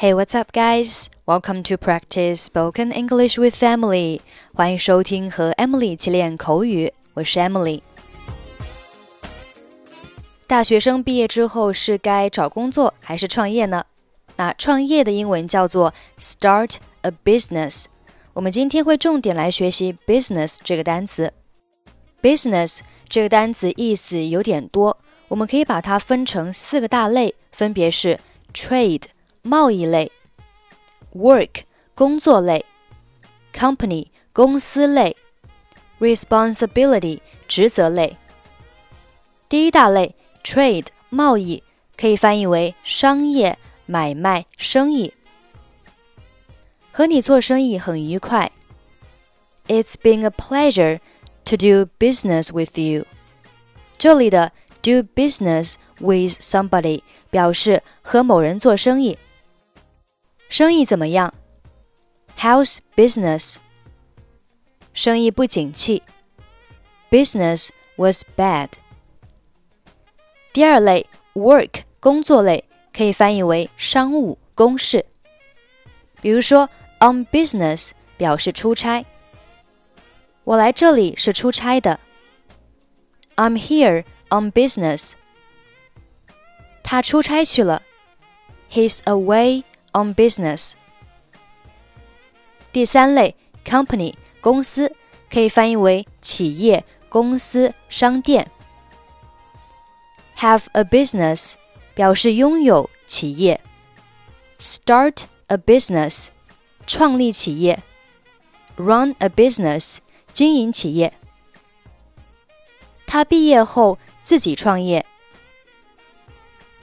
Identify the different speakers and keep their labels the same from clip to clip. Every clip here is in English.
Speaker 1: Hey, what's up, guys? Welcome to practice spoken English with Emily. 欢迎收听和 Emily 一起练口语。我是 Emily。大学生毕业之后是该找工作还是创业呢？那创业的英文叫做 start a business。我们今天会重点来学习 business 这个单词。business 这个单词意思有点多，我们可以把它分成四个大类，分别是 trade 贸易类，work 工作类，company 公司类，responsibility 职责类。第一大类 trade 贸易可以翻译为商业、买卖、生意。和你做生意很愉快。It's been a pleasure to do business with you。这里的 do business with somebody 表示和某人做生意。 生意怎么样？How's business？生意不景气。Business was bad。第二类 work 工作类可以翻译为商务公事。比如说 on business 表示出差。我来这里是出差的。I'm here on business。他出差去了。He's away on business。第三类 company 公司可以翻译为企业、公司、商店。Have a business 表示拥有企业。Start a business 创立企业。Run a business 经营企业。他毕业后自己创业。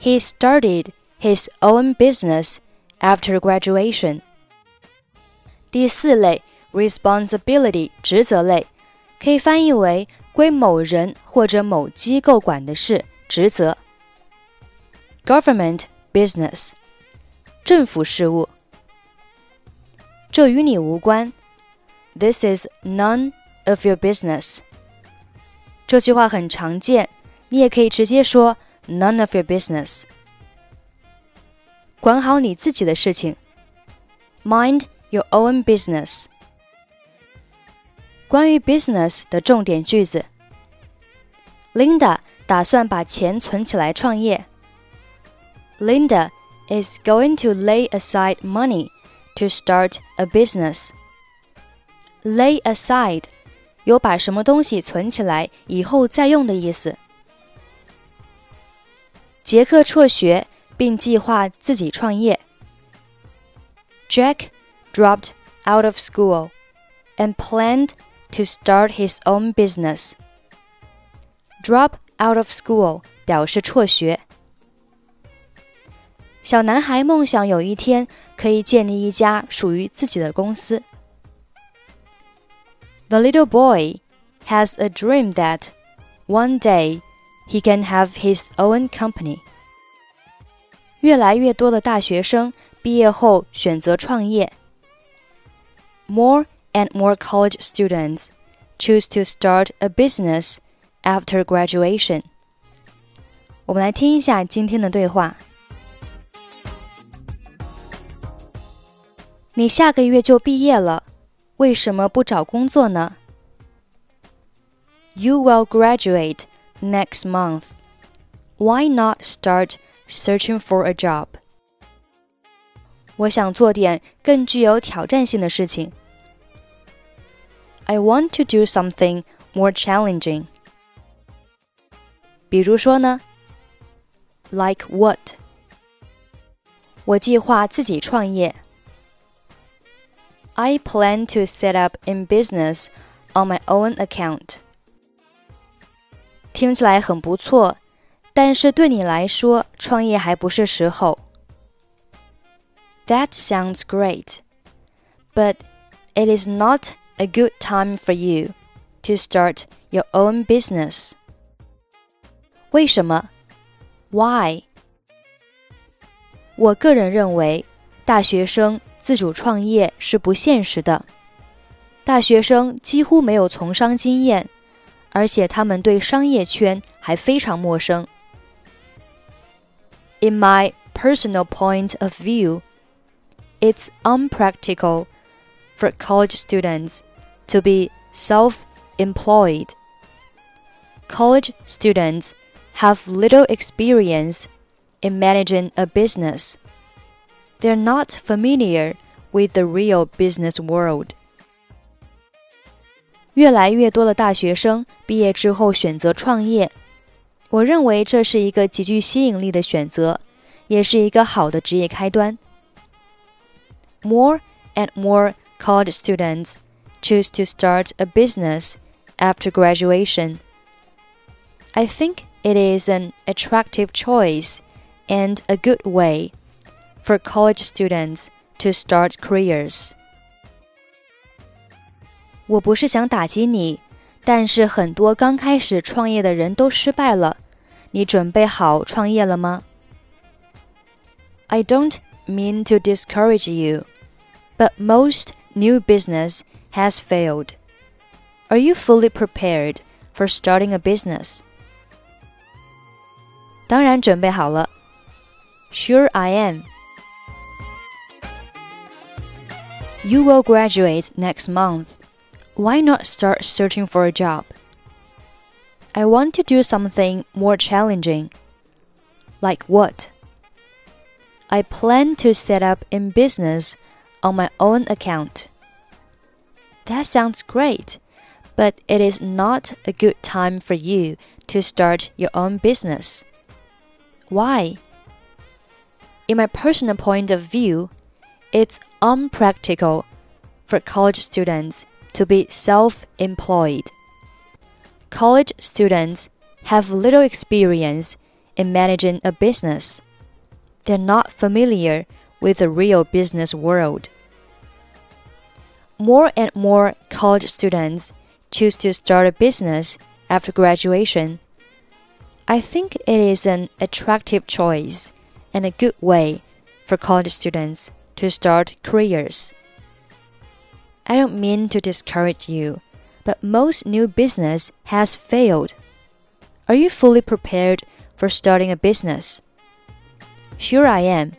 Speaker 1: He started his own business after graduation. 第四类 responsibility 职责类，可以翻译为归某人或者某机构管的事、职责。Government business 政府事务。这与你无关。This is none of your business。这句话很常见，你也可以直接说 none of your business。 管好你自己的事情，mind your own business。关于 business 的重点句子：Linda 打算把钱存起来创业。Linda is going to lay aside money to start a business. Lay aside 有把什么东西存起来以后再用的意思。杰克辍学 并计划自己创业。Jack dropped out of school and planned to start his own business. Drop out of school 表示辍学。小男孩梦想有一天可以建立一家属于自己的公司。The little boy has a dream that one day he can have his own company. 越来越多的大学生毕业后选择创业。More and more college students choose to start a business after graduation. 我们来听一下今天的对话。你下个月就毕业了。为什么不找工作呢？You will graduate next month. Why not start searching for a job? 我想做点更具有挑战性的事情。I want to do something more challenging. 比如说呢？Like what? 我计划自己创业。I plan to set up in business on my own account. 听起来很不错， 但是对你来说，创业还不是时候。That sounds great, but it is not a good time for you to start your own business. 为什么？Why？我个人认为，大学生自主创业是不现实的。大学生几乎没有从商经验，而且他们对商业圈还非常陌生。 In my personal point of view, it's unpractical for college students to be self employed. College students have little experience in managing a business. They're not familiar with the real business world. 越来越多的大学生毕业之后选择创业， 我认为这是一个极具吸引力的选择，也是一个好的职业开端。More and more college students choose to start a business after graduation. I think it is an attractive choice and a good way for college students to start careers. 我不是想打击你， 但是很多刚开始创业的人都失败了。你准备好创业了吗？I don't mean to discourage you, but most new business has failed. Are you fully prepared for starting a business? 当然准备好了。Sure, I am. You will graduate next month. Why not start searching for a job? I want to do something more challenging. Like what? I plan to set up in business on my own account. That sounds great, but it is not a good time for you to start your own business. Why? In my personal point of view, it's unpractical for college students to be self employed. College students have little experience in managing a business. They're not familiar with the real business world. More and more college students choose to start a business after graduation I think it is an attractive choice and a good way for college students to start careers. I don't mean to discourage you, but most new business has failed. Are you fully prepared for starting a business? Sure, I am.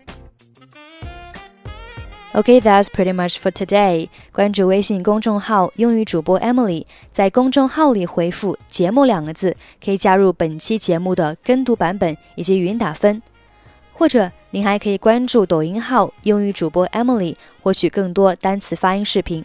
Speaker 1: Okay, that's pretty much for today. 关注微信公众号“英语主播 Emily”，在公众号里回复“节目”两个字，可以加入本期节目的跟读版本以及语音打分。或者您还可以关注抖音号“英语主播 Emily”，获取更多单词发音视频。